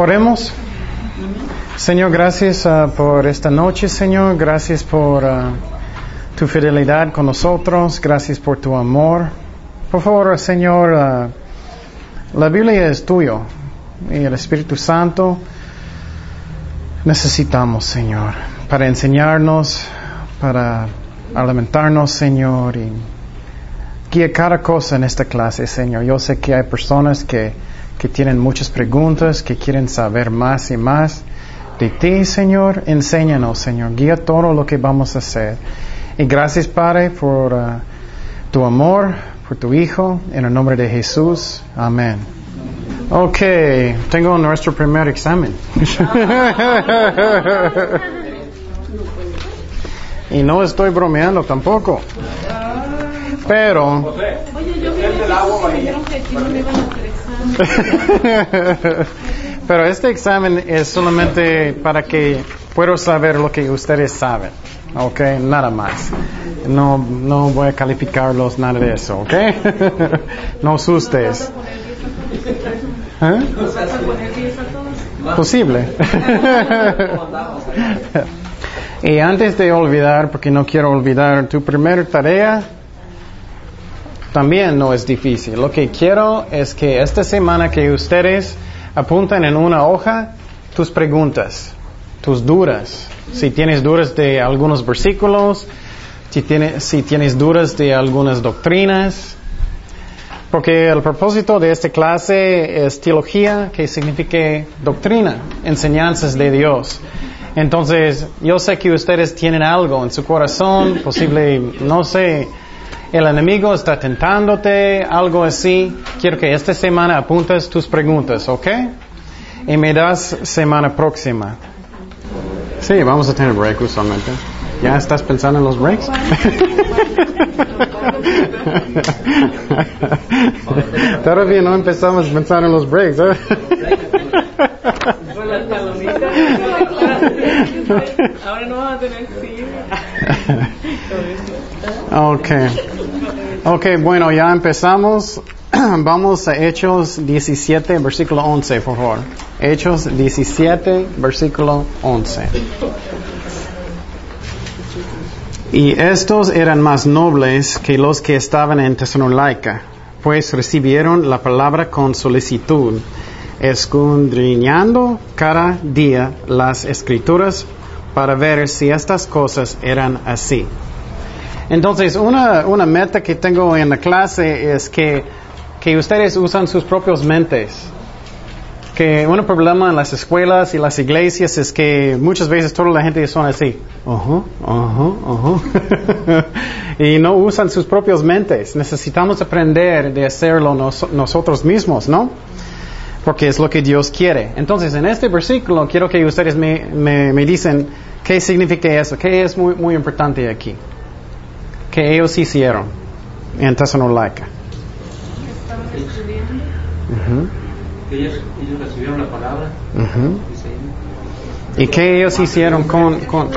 Oremos. Señor, gracias uh, por esta noche, Señor. Gracias por uh, tu fidelidad con nosotros. Gracias por tu amor. Por favor, Señor, uh, la Biblia es tuyo y el Espíritu Santo necesitamos, Señor, para enseñarnos, para alimentarnos, Señor, y guía cada cosa en esta clase, Señor. Yo sé que hay personas que, que tienen muchas preguntas, que quieren saber más y más de ti, Señor. Enséñanos, Señor. Guía todo lo que vamos a hacer. Y gracias, Padre, por uh, tu amor, por tu Hijo, en el nombre de Jesús. Amén. Ok, tengo nuestro primer examen. y no estoy bromeando tampoco. Pero... Oye, yo Pero este examen es solamente para que puedo saber lo que ustedes saben. ¿Ok? Nada más. No, no voy a calificarlos, nada de eso. ¿Ok? no asustes. ¿Eh? ¿Nos vas a poner 10 a todos? Posible. y antes de olvidar, porque no quiero olvidar, tu primera tarea también no es difícil. Lo que quiero es que esta semana que ustedes apunten en una hoja tus preguntas, tus dudas. Si tienes dudas de algunos versículos, si tienes, si tienes dudas de algunas doctrinas, porque el propósito de esta clase es teología, que significa doctrina, enseñanzas de Dios. Entonces, yo sé que ustedes tienen algo en su corazón, posible, no sé, el enemigo está tentándote, algo así. Quiero que esta semana apuntes tus preguntas, ¿ok? Y me das semana próxima. Sí, vamos a tener break usualmente. ¿Ya estás pensando en los breaks? Todavía no empezamos a pensar en los breaks. ¿eh? Con las palomitas. Ahora no vas a tener Okay. Okay, bueno, ya empezamos. Vamos a Hechos 17, versículo 11, por favor. Hechos 17, versículo 11. Y estos eran más nobles que los que estaban en Tesalónica, pues recibieron la palabra con solicitud, escudriñando cada día las escrituras para ver si estas cosas eran así. Entonces, una, una meta que tengo en la clase es que, que ustedes usan sus propios mentes. Que un problema en las escuelas y las iglesias es que muchas veces toda la gente son así. Ajá, ajá, ajá. y no usan sus propios mentes. Necesitamos aprender de hacerlo nos, nosotros mismos, ¿no? Porque es lo que Dios quiere. Entonces, en este versículo quiero que ustedes me, me, me dicen qué significa eso, qué es muy, muy importante aquí que ellos hicieron en Tesalónica. Ellos, ellos recibieron la palabra. ¿Y qué ellos hicieron con... con.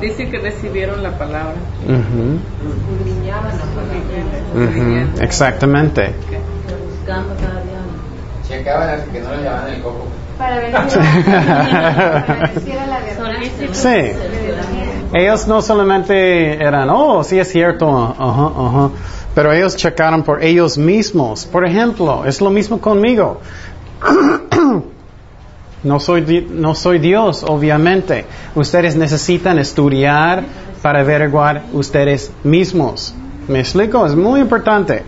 Dice que recibieron la palabra. la ujú, exactamente. Checaban que no le llevaban el coco. Para ver la. Sí. Ellos no solamente eran, oh, sí es cierto, ajá, ajá, pero ellos checaron por ellos mismos. Por ejemplo, es lo mismo conmigo. No soy, no soy Dios, obviamente. Ustedes necesitan estudiar para averiguar ustedes mismos. ¿Me explico? Es muy importante.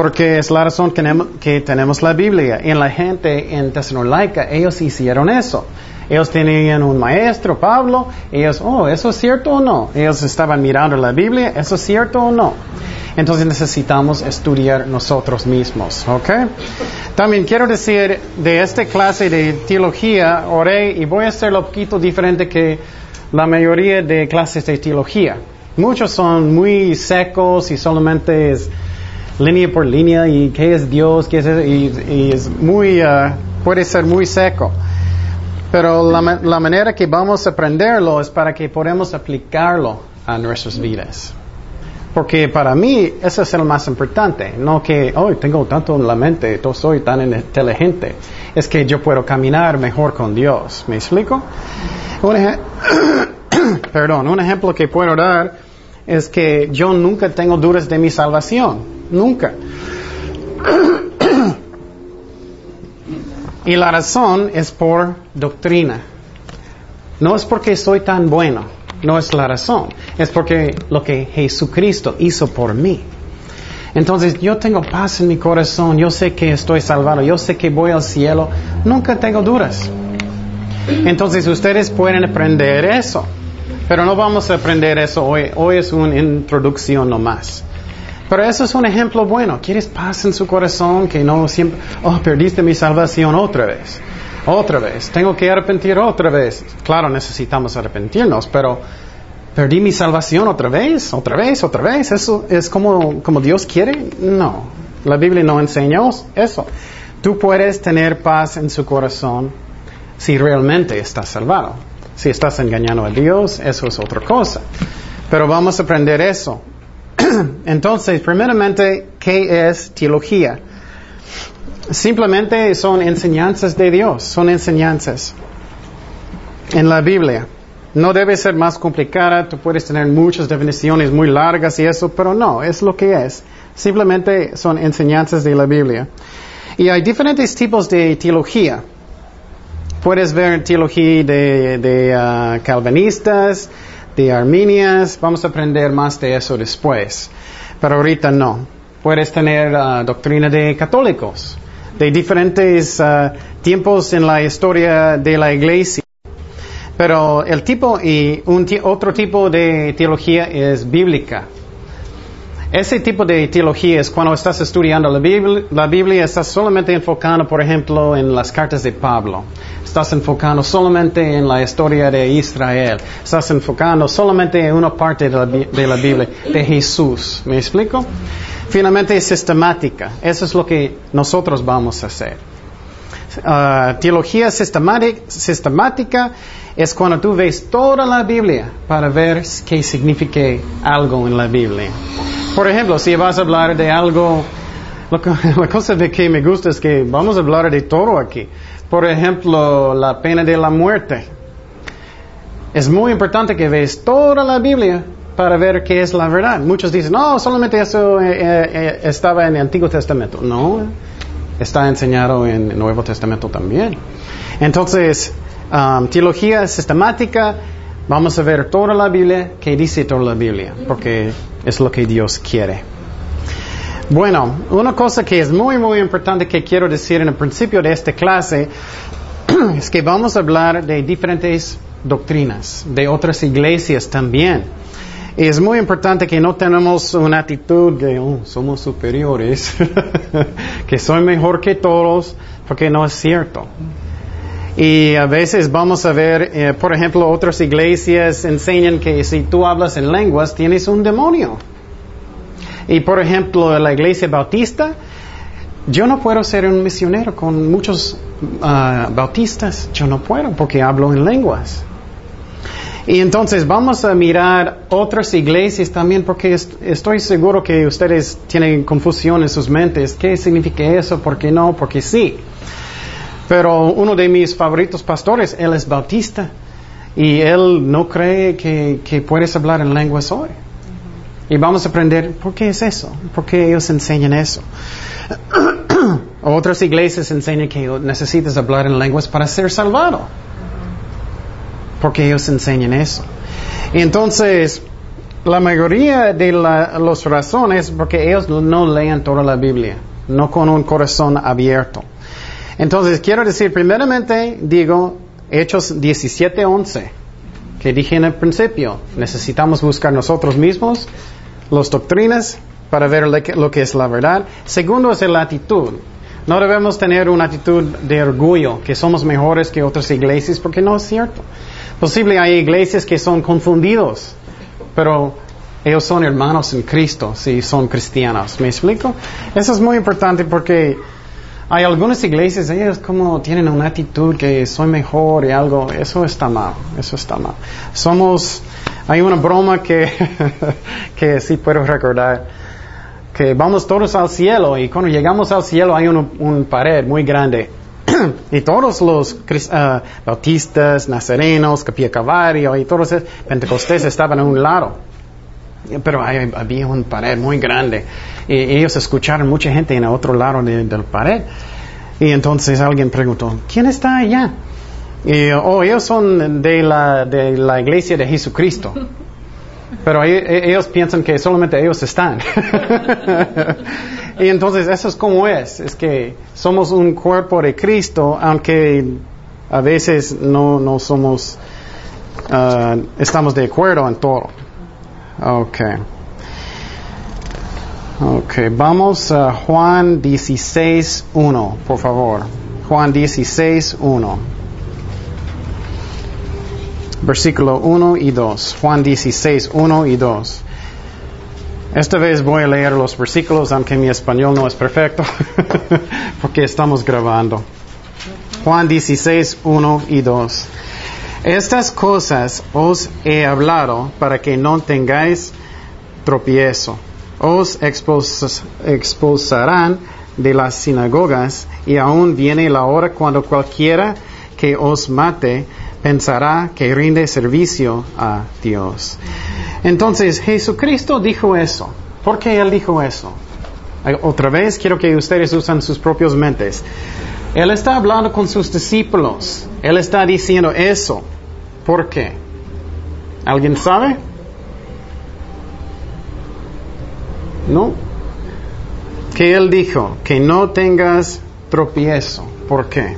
Porque es la razón que tenemos, la Biblia. Y la gente en Tesalónica, ellos hicieron eso. Ellos tenían un maestro, Pablo, ellos, oh, ¿eso es cierto o no? Ellos estaban mirando la Biblia, ¿eso es cierto o no? Entonces necesitamos estudiar nosotros mismos, ¿ok? También quiero decir, de esta clase de teología, oré y voy a hacerlo un poquito diferente que la mayoría de clases de teología. Muchos son muy secos y solamente es línea por línea y qué es Dios, qué es eso, y, y es muy, ah, puede ser muy seco. Pero la, la manera que vamos a aprenderlo es para que podamos aplicarlo a nuestras vidas. Porque para mí eso es el más importante, no que, oh, tengo tanto en la mente, yo soy tan inteligente. Es que yo puedo caminar mejor con Dios. ¿Me explico? Un Perdón, un ejemplo que puedo dar es que yo nunca tengo dudas de mi salvación. Nunca. Y la razón es por doctrina. No es porque soy tan bueno, no es la razón. Es porque lo que Jesucristo hizo por mí. Entonces yo tengo paz en mi corazón, yo sé que estoy salvado, yo sé que voy al cielo, nunca tengo dudas. Entonces ustedes pueden aprender eso, pero no vamos a aprender eso hoy, hoy es una introducción nomás. Pero eso es un ejemplo bueno. ¿Quieres paz en su corazón? Que no siempre, oh, perdiste mi salvación otra vez. Otra vez. Tengo que arrepentir otra vez. Claro, necesitamos arrepentirnos, pero perdí mi salvación otra vez, otra vez, otra vez. ¿Eso es como, como Dios quiere? No. La Biblia no enseña eso. Tú puedes tener paz en su corazón si realmente estás salvado. Si estás engañando a Dios, eso es otra cosa. Pero vamos a aprender eso. Entonces, primeramente, ¿qué es teología? Simplemente son enseñanzas de Dios, son enseñanzas en la Biblia. No debe ser más complicada, tú puedes tener muchas definiciones muy largas y eso, pero no, es lo que es. Simplemente son enseñanzas de la Biblia. Y hay diferentes tipos de teología. Puedes ver teología de, uh, calvinistas, de arminias, vamos a aprender más de eso después, pero ahorita no. Puedes tener uh, doctrina de católicos, de diferentes uh, tiempos en la historia de la iglesia. Pero el tipo y un otro tipo de teología es bíblica. Ese tipo de teología es cuando estás estudiando la Biblia, la Biblia estás solamente enfocando, por ejemplo, en las cartas de Pablo. Estás enfocando solamente en la historia de Israel. Estás enfocando solamente en una parte de la, de la Biblia, de Jesús. ¿Me explico? Finalmente es sistemática. Eso es lo que nosotros vamos a hacer. Uh, teología sistemática, es cuando tú ves toda la Biblia para ver qué significa algo en la Biblia. Por ejemplo, si vas a hablar de algo, la cosa de que me gusta es que vamos a hablar de todo aquí. Por ejemplo, la pena de la muerte. Es muy importante que ves toda la Biblia para ver qué es la verdad. Muchos dicen, no, solamente eso eh, eh, estaba en el Antiguo Testamento. No, está enseñado en el Nuevo Testamento también. Entonces, um, teología sistemática, vamos a ver toda la Biblia, qué dice toda la Biblia, porque es lo que Dios quiere. Bueno, una cosa que es muy, muy importante que quiero decir en el principio de esta clase es que vamos a hablar de diferentes doctrinas, de otras iglesias también. Es muy importante que no tenemos una actitud de oh, somos superiores, que soy mejor que todos, porque no es cierto. Y a veces vamos a ver, eh, por ejemplo, otras iglesias enseñan que si tú hablas en lenguas tienes un demonio. Y por ejemplo, la iglesia bautista, yo no puedo ser un misionero con muchos uh, bautistas, yo no puedo porque hablo en lenguas. Y entonces vamos a mirar otras iglesias también porque est estoy seguro que ustedes tienen confusión en sus mentes. ¿Qué significa eso? ¿Por qué no? Porque sí. Pero uno de mis favoritos pastores, él es bautista y él no cree que, que puedes hablar en lenguas hoy. Y vamos a aprender por qué es eso, por qué ellos enseñan eso. Otras iglesias enseñan que necesitas hablar en lenguas para ser salvado. Porque ellos enseñan eso. Entonces, la mayoría de la, las razones porque ellos no leen toda la Biblia, no con un corazón abierto. Entonces, quiero decir, primeramente, digo, Hechos 17:11, que dije en el principio, necesitamos buscar nosotros mismos las doctrinas para ver lo que es la verdad. Segundo es la actitud. No debemos tener una actitud de orgullo, que somos mejores que otras iglesias, porque no es cierto. Posible hay iglesias que son confundidos, pero ellos son hermanos en Cristo, si son cristianos. ¿Me explico? Eso es muy importante porque hay algunas iglesias, ellos como tienen una actitud que soy mejor y algo, eso está mal, eso está mal. Somos Hay una broma que, que sí puedo recordar, que vamos todos al cielo y cuando llegamos al cielo hay un, un pared muy grande y todos los ah, bautistas, nazarenos, capilla Calvario y todos esos pentecostés estaban a un lado. Pero había una pared muy grande y ellos escucharon mucha gente en el otro lado de, de la pared. Y entonces alguien preguntó, ¿quién está allá? Y, oh, ellos son de la, de la iglesia de Jesucristo. Pero e- ellos piensan que solamente ellos están. y entonces eso es como es. Es que somos un cuerpo de Cristo, aunque a veces no, no somos, ah, estamos de acuerdo en todo. Okay. Okay, vamos a Juan 16, 1, por favor. Juan 16, 1. Versículo 1 y 2. Juan 16, 1 y 2. Esta vez voy a leer los versículos, aunque mi español no es perfecto, porque estamos grabando. Juan 16, 1 y 2. Estas cosas os he hablado para que no tengáis tropiezo. Os expulsarán de las sinagogas y aún viene la hora cuando cualquiera que os mate pensará que rinde servicio a Dios. Entonces Jesucristo dijo eso. ¿Por qué Él dijo eso? Otra vez quiero que ustedes usen sus propias mentes. Él está hablando con sus discípulos. Él está diciendo eso. ¿Por qué? ¿Alguien sabe? ¿No? Que Él dijo que no tengas tropiezo. ¿Por qué?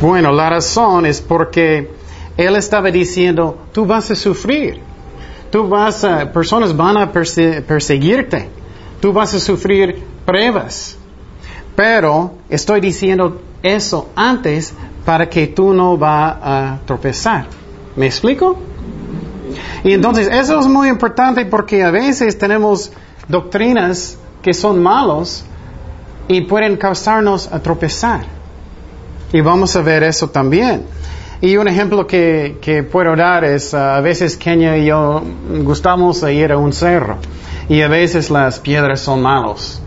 Bueno, la razón es porque Él estaba diciendo, tú vas a sufrir. Tú vas a, personas van a perse- perseguirte. Tú vas a sufrir pruebas. Pero estoy diciendo eso antes para que tú no vas a tropezar. ¿Me explico? Y entonces eso es muy importante porque a veces tenemos doctrinas que son malos y pueden causarnos a tropezar. Y vamos a ver eso también. Y un ejemplo que, que puedo dar es, uh, a veces Kenia y yo gustamos ir a un cerro. Y a veces las piedras son malos.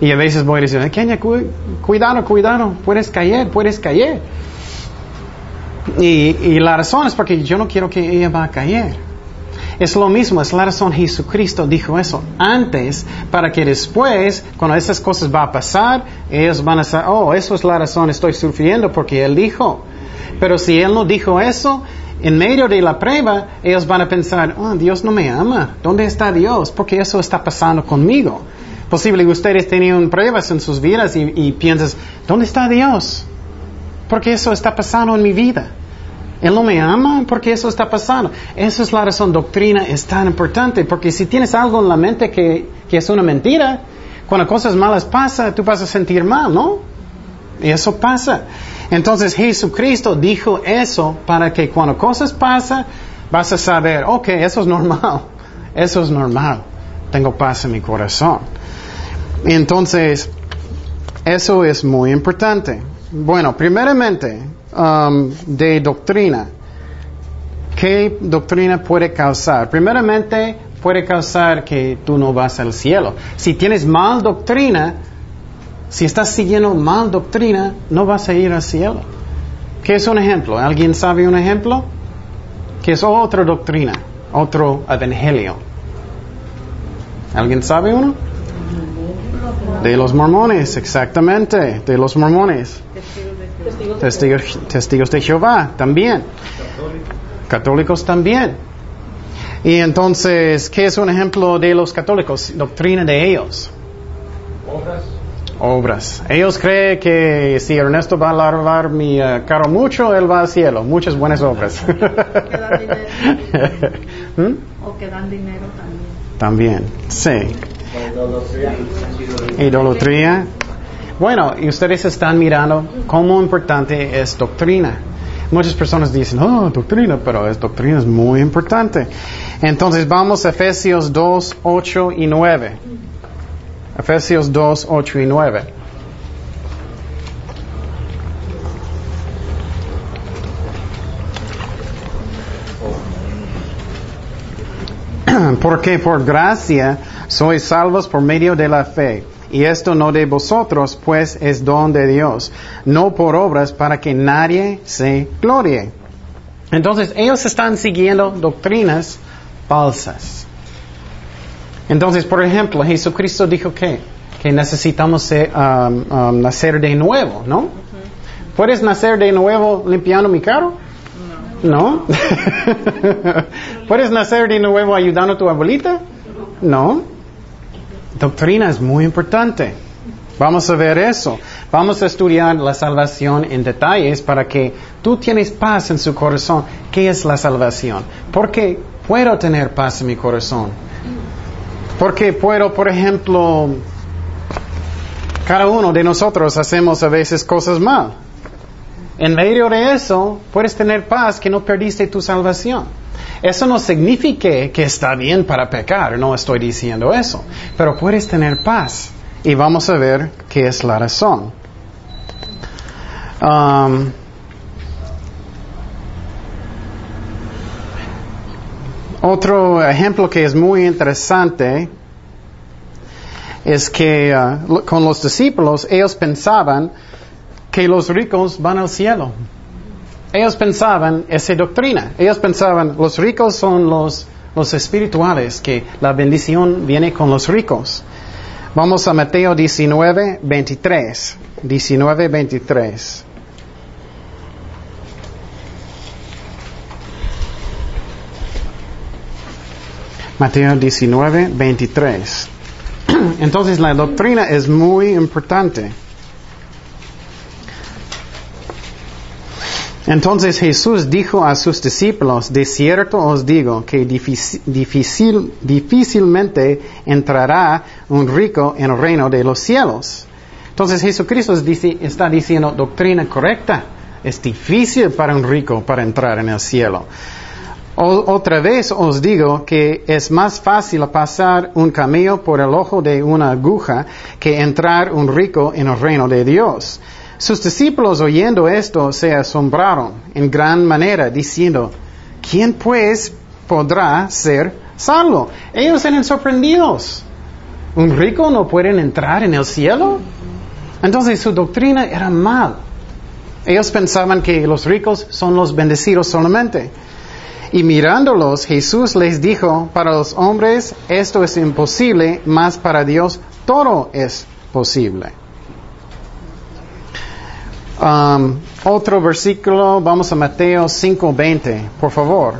Y a veces voy a decir, Kenia, cu- cuidado, cuidado, puedes caer, puedes caer. Y, y la razón es porque yo no quiero que ella va a caer. Es lo mismo, es la razón Jesucristo dijo eso antes para que después, cuando esas cosas van a pasar, ellos van a saber, oh, eso es la razón, estoy sufriendo porque Él dijo. Pero si Él no dijo eso, en medio de la prueba, ellos van a pensar, oh, Dios no me ama, ¿dónde está Dios? Porque eso está pasando conmigo. Posible ustedes tenían pruebas en sus vidas y, y piensas, ¿dónde está Dios? Porque eso está pasando en mi vida. Él no me ama porque eso está pasando. Esa es la razón. Doctrina es tan importante porque si tienes algo en la mente que, es una mentira, cuando cosas malas pasan, tú vas a sentir mal, ¿no? Y eso pasa. Entonces Jesucristo dijo eso para que cuando cosas pasan, vas a saber, ok, eso es normal. Eso es normal. Tengo paz en mi corazón. Entonces, eso es muy importante. Bueno, primeramente, um, de doctrina. ¿Qué doctrina puede causar? Primeramente, puede causar que tú no vas al cielo. Si tienes mal doctrina, si estás siguiendo mal doctrina, no vas a ir al cielo. ¿Qué es un ejemplo? ¿Alguien sabe un ejemplo? ¿Qué es otra doctrina? Otro evangelio. ¿Alguien sabe uno? De los mormones, exactamente, de los mormones. Testigos, testigos de Jehová también. Católicos también. Y entonces, ¿qué es un ejemplo de los católicos? Doctrina de ellos. Obras. Obras. Ellos creen que si Ernesto va a lavar mi eh, carro mucho, él va al cielo. Muchas buenas obras. dan dinero. ¿Mm? O que dan dinero también. También, sí. Idolatría. Bueno, y ustedes están mirando cómo importante es doctrina. Muchas personas dicen, oh, doctrina, pero es doctrina es muy importante. Entonces vamos a Efesios 2, 8 y 9. Efesios 2, 8 y 9. Porque por gracia sois salvos por medio de la fe. Y esto no de vosotros, pues es don de Dios, no por obras para que nadie se glorie. Entonces ellos están siguiendo doctrinas falsas. Entonces, por ejemplo, Jesucristo dijo que, que necesitamos ser, um, um, nacer de nuevo, ¿no? ¿Puedes nacer de nuevo limpiando mi carro? No. ¿Puedes nacer de nuevo ayudando a tu abuelita? No. Doctrina es muy importante. Vamos a ver eso. Vamos a estudiar la salvación en detalles para que tú tienes paz en su corazón. ¿Qué es la salvación? Porque puedo tener paz en mi corazón. Porque puedo, por ejemplo, cada uno de nosotros hacemos a veces cosas mal. En medio de eso, puedes tener paz que no perdiste tu salvación. Eso no significa que está bien para pecar, no estoy diciendo eso, pero puedes tener paz y vamos a ver qué es la razón. Um, otro ejemplo que es muy interesante es que uh, con los discípulos ellos pensaban que los ricos van al cielo. Ellos pensaban esa doctrina. Ellos pensaban los ricos son los, los espirituales, que la bendición viene con los ricos. Vamos a Mateo 19, 23. 19, 23. Mateo 19, 23. Entonces la doctrina es muy importante. Entonces Jesús dijo a sus discípulos, de cierto os digo que difícil, difícilmente entrará un rico en el reino de los cielos. Entonces Jesucristo está diciendo doctrina correcta. Es difícil para un rico para entrar en el cielo. otra vez os digo que es más fácil pasar un camello por el ojo de una aguja que entrar un rico en el reino de Dios. Sus discípulos oyendo esto se asombraron en gran manera, diciendo, ¿quién pues podrá ser salvo? Ellos eran sorprendidos. ¿Un rico no puede entrar en el cielo? Entonces su doctrina era mal. Ellos pensaban que los ricos son los bendecidos solamente. Y mirándolos, Jesús les dijo, para los hombres esto es imposible, mas para Dios todo es posible. Um, otro versículo, vamos a Mateo 5:20, por favor.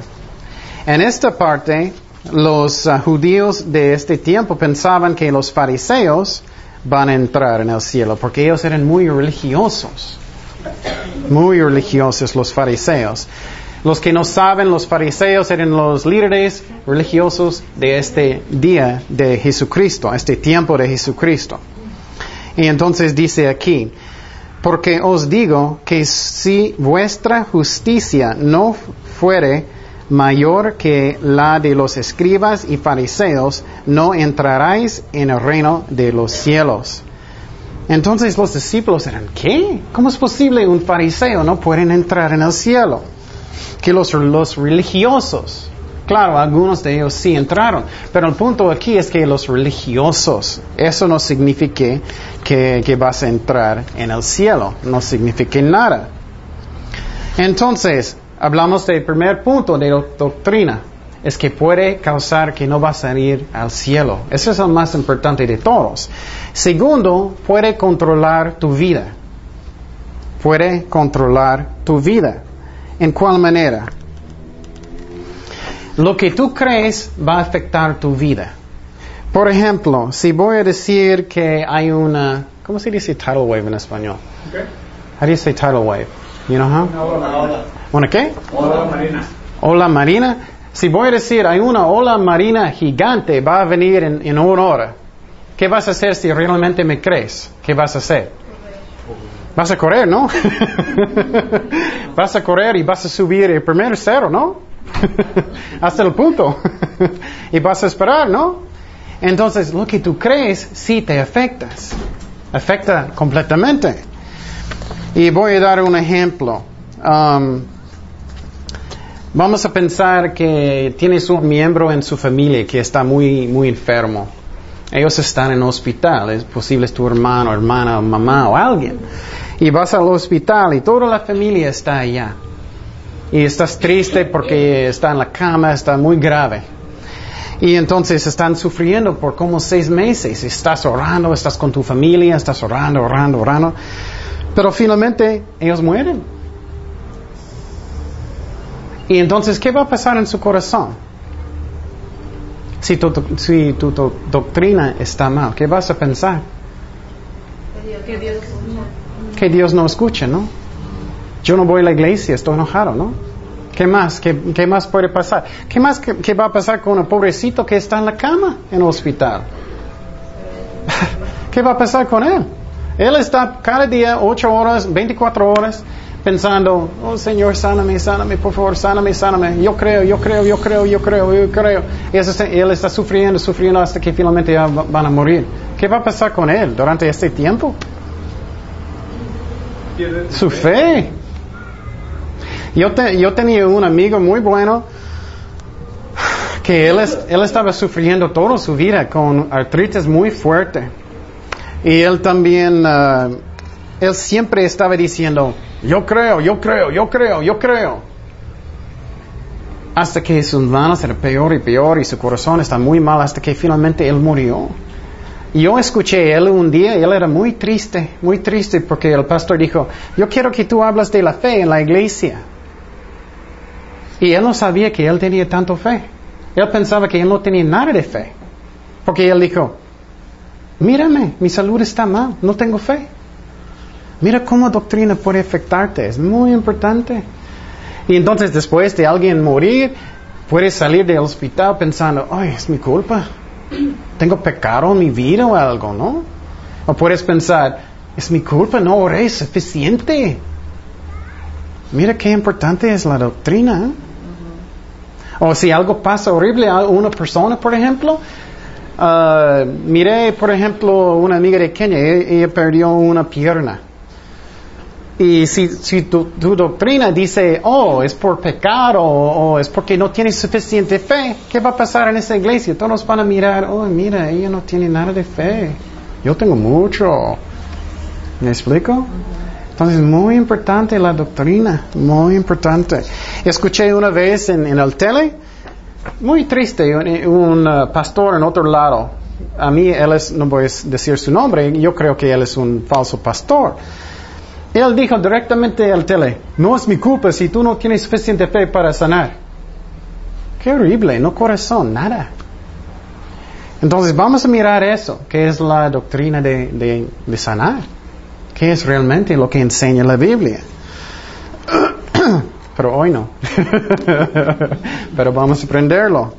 En esta parte, los uh, judíos de este tiempo pensaban que los fariseos van a entrar en el cielo, porque ellos eran muy religiosos. Muy religiosos los fariseos. Los que no saben, los fariseos eran los líderes religiosos de este día de Jesucristo, este tiempo de Jesucristo. Y entonces dice aquí, porque os digo que si vuestra justicia no fuere mayor que la de los escribas y fariseos, no entraréis en el reino de los cielos. Entonces los discípulos eran, ¿qué? ¿Cómo es posible un fariseo no pueden entrar en el cielo? Que los, los religiosos, claro, algunos de ellos sí entraron, pero el punto aquí es que los religiosos, eso no significa que, vas a entrar en el cielo. No significa nada. Entonces, hablamos del primer punto de doctrina. Es que puede causar que no vas a ir al cielo. Eso es el más importante de todos. Segundo, puede controlar tu vida. Puede controlar tu vida. ¿En cuál manera? Lo que tú crees va a afectar tu vida. Por ejemplo, si voy a decir que hay una, ¿cómo se dice tidal wave en español? Okay. How do you say tidal wave? You know how? Una ola. ¿Una qué? Ola marina. Ola marina. Si voy a decir hay una ola marina gigante, va a venir en, en una hora. ¿Qué vas a hacer si realmente me crees? ¿Qué vas a hacer? Vas a correr, ¿no? vas a correr y vas a subir el primer cero, ¿no? Hasta el punto. y vas a esperar, ¿no? Entonces, lo que tú crees sí te afectas. Afecta completamente. Y voy a dar un ejemplo. Um, Vamos a pensar que tienes un miembro en su familia que está muy, muy enfermo. Ellos están en hospital, es posible es tu hermano, hermana, mamá o alguien. Y vas al hospital y toda la familia está allá. Y estás triste porque está en la cama, está muy grave. Y entonces están sufriendo por como seis meses. Estás orando, estás con tu familia, estás orando, orando, orando. Pero finalmente ellos mueren. Y entonces, ¿qué va a pasar en su corazón? Si tu, si tu, tu doctrina está mal, ¿qué vas a pensar? Que Dios Que Dios no escuche, ¿no? Yo no voy a la iglesia, estoy enojado, ¿no? ¿Qué más? ¿Qué, qué más puede pasar? ¿Qué más qué, qué va a pasar con el pobrecito que está en la cama en el hospital? ¿Qué va a pasar con él? Él está cada día, 8 horas, 24 horas, pensando, oh Señor, sáname, sáname, por favor, sáname, sáname. Yo creo, yo creo, yo creo, yo creo, yo creo. Y él está sufriendo, sufriendo hasta que finalmente ya va- van a morir. ¿Qué va a pasar con él durante este tiempo? Su fe. Yo, te- yo tenía un amigo muy bueno que él, es- él estaba sufriendo toda su vida con artritis muy fuerte. Y él también, ah, él siempre estaba diciendo, yo creo, yo creo, yo creo, yo creo. Hasta que sus manos eran peor y peor y su corazón está muy mal hasta que finalmente él murió. Yo escuché a él un día él era muy triste, muy triste porque el pastor dijo, yo quiero que tú hablas de la fe en la iglesia. Y él no sabía que él tenía tanto fe. Él pensaba que él no tenía nada de fe. Porque él dijo, mírame, mi salud está mal, no tengo fe. Mira cómo doctrina puede afectarte, es muy importante. Y entonces después de alguien morir, puedes salir del hospital pensando, ay, es mi culpa. Tengo pecado en mi vida o algo, ¿no? O puedes pensar, es mi culpa, no oré suficiente. Mira qué importante es la doctrina. ¿eh? O si algo pasa horrible a una persona, por ejemplo, ah, miré, por ejemplo, una amiga de Kenia, e- ella perdió una pierna. Y si, tu, doctrina dice, oh, es por pecado o es porque no tienes suficiente fe, ¿qué va a pasar en esa iglesia? Todos van a mirar, oh, mira, ella no tiene nada de fe. Yo tengo mucho. ¿Me explico? Entonces, muy importante la doctrina, muy importante. Escuché una vez en, el tele, muy triste, un, uh, pastor en otro lado. A mí, él es, no voy a decir su nombre, yo creo que él es un falso pastor. Él dijo directamente al tele, no es mi culpa si tú no tienes suficiente fe para sanar. Qué horrible, no corazón, nada. Entonces vamos a mirar eso, que es la doctrina de, de sanar, es realmente lo que enseña la Biblia. Pero hoy no. Pero vamos a aprenderlo.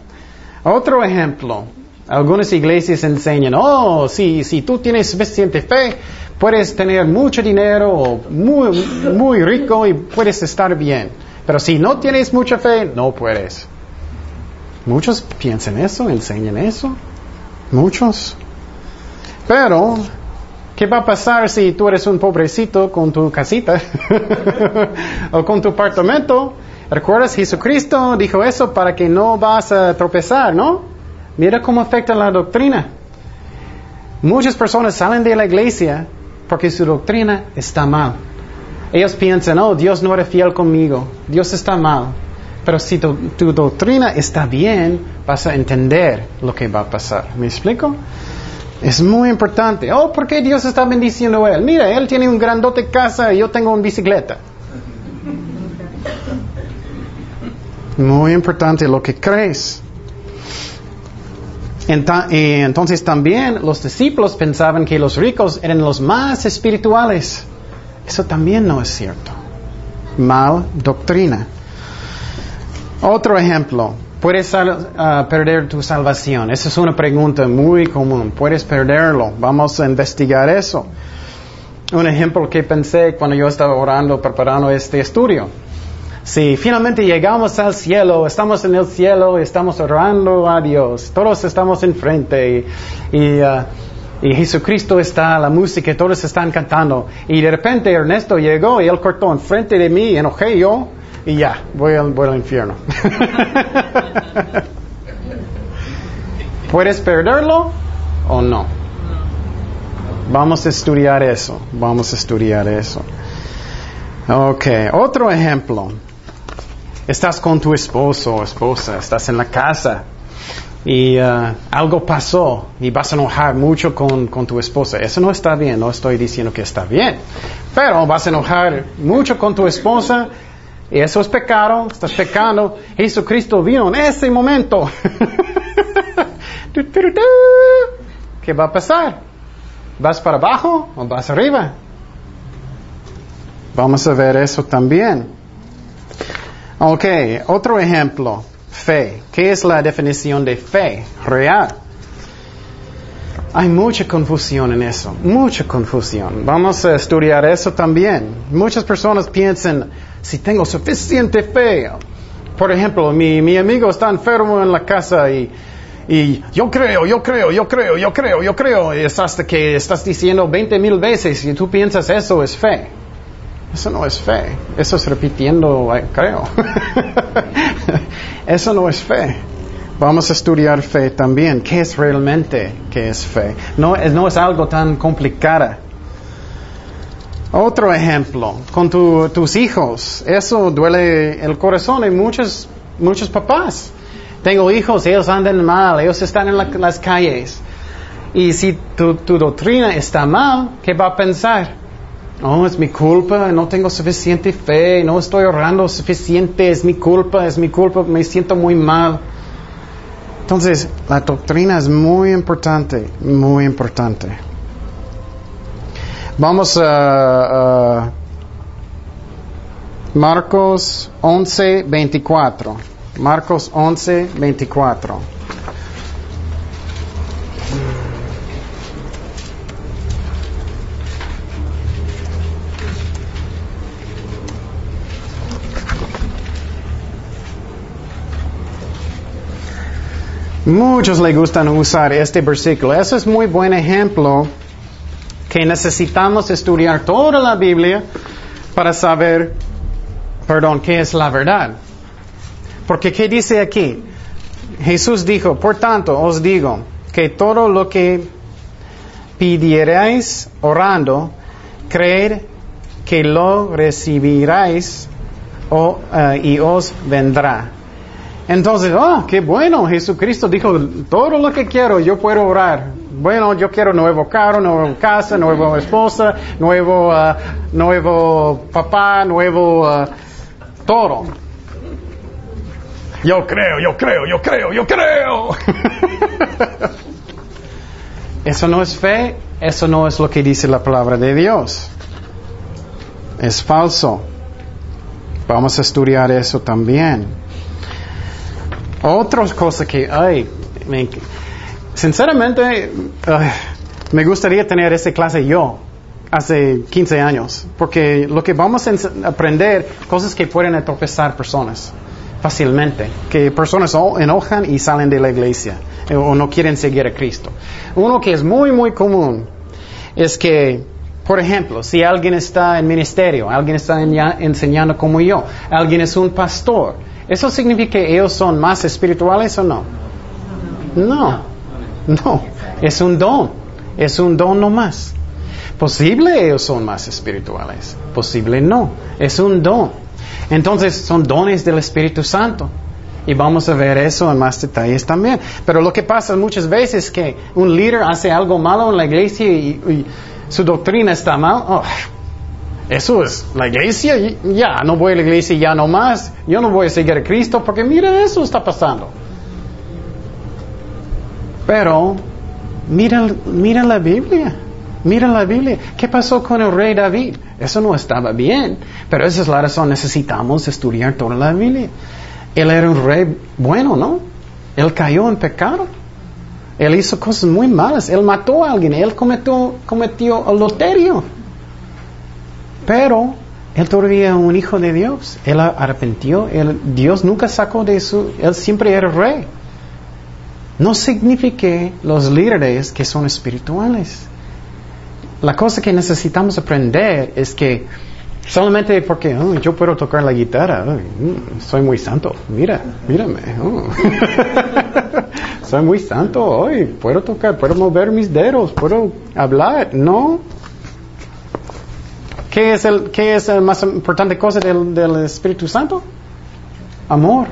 Otro ejemplo. Algunas iglesias enseñan, oh, si, si tú tienes suficiente fe, puedes tener mucho dinero muy, muy rico y puedes estar bien. Pero si no tienes mucha fe, no puedes. Muchos piensan eso, enseñan eso. Muchos. Pero, ¿qué va a pasar si tú eres un pobrecito con tu casita o con tu apartamento? ¿Recuerdas? Jesucristo dijo eso para que no vas a tropezar, ¿no? Mira cómo afecta la doctrina. Muchas personas salen de la iglesia porque su doctrina está mal. Ellos piensan, oh, Dios no era fiel conmigo, Dios está mal. Pero si tu, tu, doctrina está bien, vas a entender lo que va a pasar. ¿Me explico? Es muy importante. Oh, ¿por qué Dios está bendiciendo a él? Mira, él tiene un grandote casa y yo tengo una bicicleta. Muy importante lo que crees. Entonces también los discípulos pensaban que los ricos eran los más espirituales. Eso también no es cierto. Mal doctrina. Otro ejemplo. ¿Puedes uh, perder tu salvación? Esa es una pregunta muy común. ¿Puedes perderlo? Vamos a investigar eso. Un ejemplo que pensé cuando yo estaba orando, preparando este estudio. Si finalmente llegamos al cielo, estamos en el cielo, estamos orando a Dios, todos estamos enfrente y, y, uh, y Jesucristo está, la música, todos están cantando. Y de repente Ernesto llegó y él cortó enfrente de mí, enojé yo, y ya, voy al, voy al infierno. ¿Puedes perderlo o no? Vamos a estudiar eso, vamos a estudiar eso. Ok, otro ejemplo. Estás con tu esposo o esposa, estás en la casa y uh, algo pasó y vas a enojar mucho con, con, tu esposa. Eso no está bien, no estoy diciendo que está bien, pero vas a enojar mucho con tu esposa y eso es pecado, estás pecando. Jesucristo vino en ese momento. ¿Qué va a pasar? ¿Vas para abajo o vas arriba? Vamos a ver eso también. Ok, otro ejemplo. Fe. ¿Qué es la definición de fe real? Hay mucha confusión en eso, mucha confusión. Vamos a estudiar eso también. Muchas personas piensan, si tengo suficiente fe, por ejemplo, mi, mi amigo está enfermo en la casa y, y yo creo, yo creo, yo creo, yo creo, yo creo, y es hasta que estás diciendo 20 mil veces y tú piensas eso es fe. Eso no es fe, eso es repitiendo, creo. eso no es fe. Vamos a estudiar fe también. ¿Qué es realmente qué es fe? No, no es algo tan complicado. Otro ejemplo, con tu, tus hijos, eso duele el corazón de muchos, muchos papás. Tengo hijos, ellos andan mal, ellos están en la, las calles. Y si tu, tu doctrina está mal, ¿qué va a pensar? No, es mi culpa, no tengo suficiente fe, no estoy orando suficiente, es mi culpa, es mi culpa, me siento muy mal. Entonces, la doctrina es muy importante, muy importante. Vamos a, Marcos 11, 24. Marcos 11, 24. Muchos le gustan usar este versículo. Eso es muy buen ejemplo que necesitamos estudiar toda la Biblia para saber, perdón, qué es la verdad. Porque ¿qué dice aquí? Jesús dijo, por tanto os digo que todo lo que pidierais orando, creed que lo recibiráis o, uh, y os vendrá. Entonces, oh, qué bueno, Jesucristo dijo, todo lo que quiero, yo puedo orar. Bueno, yo quiero nuevo carro, nueva casa, nueva esposa, nuevo, uh, nuevo papá, nuevo uh, todo. Yo creo, yo creo, yo creo, yo creo. eso no es fe, eso no es lo que dice la palabra de Dios. Es falso. Vamos a estudiar eso también. Otras cosas que, ay, me, sinceramente, me gustaría tener esa clase yo hace 15 años, porque lo que vamos a aprender, cosas que pueden tropezar personas fácilmente, que personas enojan y salen de la iglesia eh, o no quieren seguir a Cristo. Uno que es muy, muy común es que, por ejemplo, si alguien está en ministerio, alguien está enseñando como yo, alguien es un pastor, ¿Eso significa que ellos son más espirituales o no? No, no, es un don, es un don nomás. Posible ellos son más espirituales, posible no, es un don. Entonces son dones del Espíritu Santo. Y vamos a ver eso en más detalles también. Pero lo que pasa muchas veces es que un líder hace algo malo en la iglesia y, su doctrina está mal. Oh, eso es la iglesia, ya, no voy a la iglesia ya no más, yo no voy a seguir a Cristo porque mira eso está pasando. Pero mira, mira la Biblia, mira la Biblia. ¿Qué pasó con el rey David? Eso no estaba bien, pero esa es la razón, necesitamos estudiar toda la Biblia. Él era un rey bueno, ¿no? Él cayó en pecado. Él hizo cosas muy malas. Él mató a alguien. Él cometió, cometió adulterio. Pero él todavía un hijo de Dios. Él arrepintió. Dios nunca sacó de su... Él siempre era rey. No significa los líderes que son espirituales. La cosa que necesitamos aprender es que Solamente porque oh, yo puedo tocar la guitarra. Mm, soy muy santo. Mira, mírame. oh. soy muy santo hoy. Puedo tocar, puedo mover mis dedos, puedo hablar. No. ¿Qué es el, qué es la más importante cosa del, del Espíritu Santo? Amor.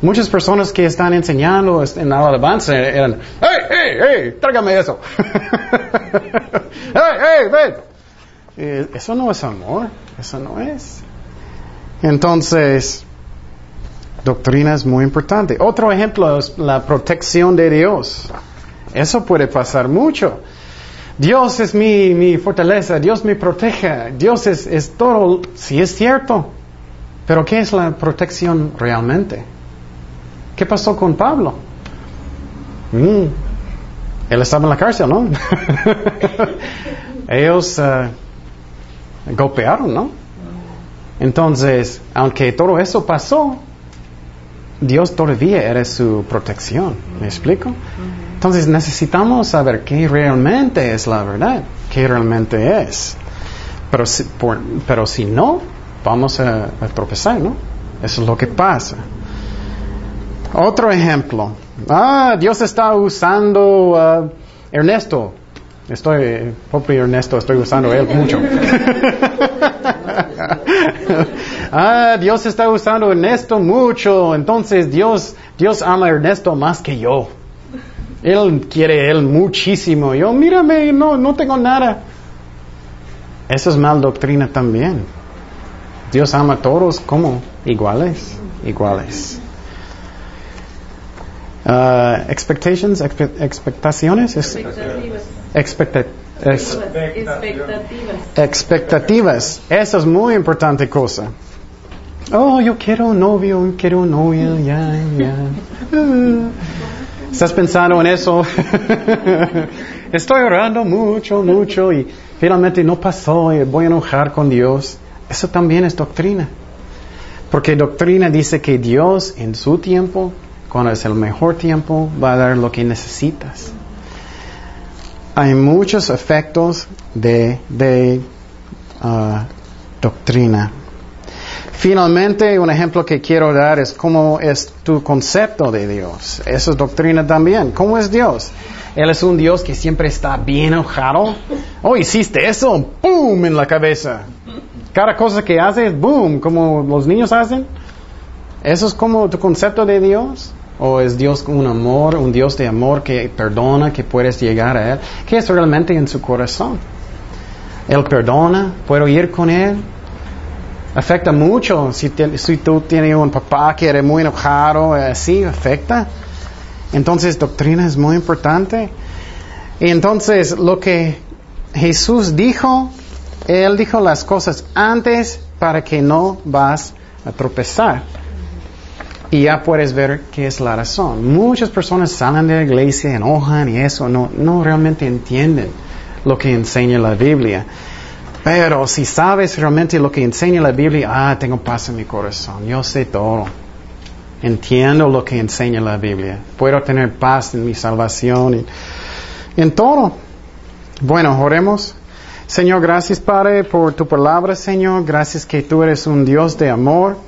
Muchas personas que están enseñando en la alabanza eran, ¡Hey, hey, hey! ¡Trágame eso! ¡Hey, hey, ven! Eh, Eso no es amor, eso no es. Entonces, doctrina es muy importante. Otro ejemplo es la protección de Dios. Eso puede pasar mucho. Dios es mi, mi fortaleza, Dios me protege, Dios es, es todo, sí es cierto. Pero ¿qué es la protección realmente? ¿Qué pasó con Pablo? Mm, él estaba en la cárcel, ¿no? Ellos eh, golpearon, ¿no? Entonces, aunque todo eso pasó, Dios todavía era su protección. ¿Me explico? Entonces necesitamos saber qué realmente es la verdad, qué realmente es. Pero si, no, vamos a, a tropezar, ¿no? Eso es lo que pasa. Otro ejemplo. Ah, Dios está usando a Ernesto. Estoy, pobre Ernesto, estoy usando él mucho. ah, Dios está usando Ernesto mucho. Entonces Dios, Dios ama a Ernesto más que yo. Él quiere él muchísimo. Yo, mírame, no, no tengo nada. Eso es mal doctrina también. Dios ama a todos como iguales, iguales. Ah, expectations, expe- expectaciones, es- Expectativas. expecta- es- Expectativas. expectativas. Eso es muy importante cosa. Oh, yo quiero un novio, yo quiero un novio, ya, ya. ¿Estás pensando en eso? Estoy orando mucho, mucho y finalmente no pasó y voy a enojar con Dios. Eso también es doctrina. Porque doctrina dice que Dios en su tiempo, cuando es el mejor tiempo, va a dar lo que necesitas. Hay muchos efectos de, ah, doctrina. Finalmente, un ejemplo que quiero dar es cómo es tu concepto de Dios. Eso es doctrina también. ¿Cómo es Dios? Él es un Dios que siempre está bien enojado. Oh, hiciste eso, ¡boom! en la cabeza. Cada cosa que haces, ¡boom! Como los niños hacen. ¿Eso es como tu concepto de Dios? ¿O es Dios un amor, un Dios de amor que perdona, que puedes llegar a Él? ¿Qué es realmente en su corazón? Él perdona, puedo ir con Él. Afecta mucho si, si tú tienes un papá que eres muy enojado, eh, sí, afecta. Entonces, doctrina es muy importante. Y entonces, lo que Jesús dijo, Él dijo las cosas antes para que no vas a tropezar. Y ya puedes ver qué es la razón. Muchas personas salen de la iglesia, enojan y eso, no, no realmente entienden lo que enseña la Biblia. Pero si sabes realmente lo que enseña la Biblia, ah, tengo paz en mi corazón, yo sé todo. Entiendo lo que enseña la Biblia. Puedo tener paz en mi salvación y en todo. Bueno, oremos. Señor, gracias Padre por tu palabra, Señor. Gracias que tú eres un Dios de amor.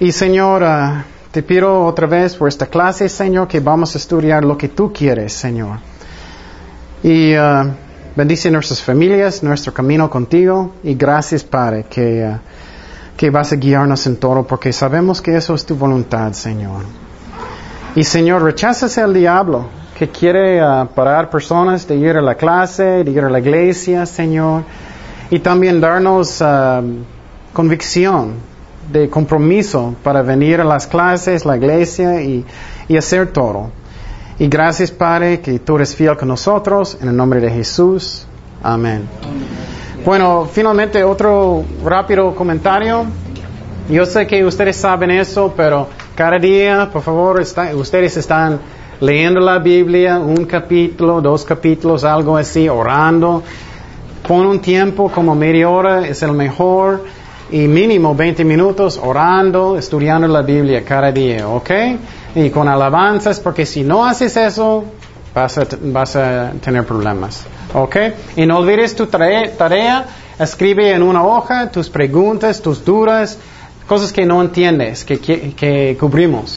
Y Señor, ah, te pido otra vez por esta clase, Señor, que vamos a estudiar lo que tú quieres, Señor. Y ah, bendice nuestras familias, nuestro camino contigo. Y gracias, Padre, que, ah, que vas a guiarnos en todo, porque sabemos que eso es tu voluntad, Señor. Y Señor, rechazas al diablo que quiere parar personas de ir a la clase, de ir a la iglesia, Señor. Y también darnos convicción de compromiso para venir a las clases, la iglesia y, hacer todo. Y gracias, Padre, que tú eres fiel con nosotros. En el nombre de Jesús. Amén. Bueno, finalmente otro rápido comentario. Yo sé que ustedes saben eso, pero cada día, por favor, está- ustedes están leyendo la Biblia, un capítulo, dos capítulos, algo así, orando. Pon un tiempo como media hora, es el mejor, y mínimo 20 minutos orando, estudiando la Biblia cada día, ¿ok? Y con alabanzas, porque si no haces eso, vas a, vas a tener problemas, ¿ok? Y no olvides tu tarea, escribe en una hoja tus preguntas, tus dudas, cosas que no entiendes, que, que, que cubrimos.